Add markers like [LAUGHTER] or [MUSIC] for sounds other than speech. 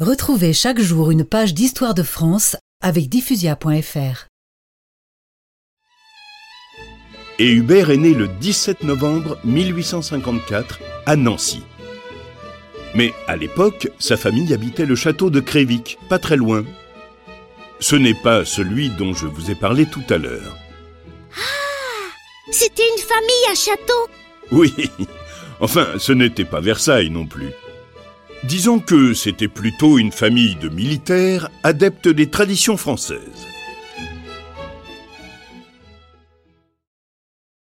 Retrouvez chaque jour une page d'histoire de France avec diffusia.fr. Et Hubert est né le 17 novembre 1854 à Nancy. Mais à l'époque, sa famille habitait le château de Crévic, pas très loin. Ce n'est pas celui dont je vous ai parlé tout à l'heure. C'était une famille à château. Oui, [LAUGHS] enfin, ce n'était pas Versailles non plus. Disons que c'était plutôt une famille de militaires adeptes des traditions françaises.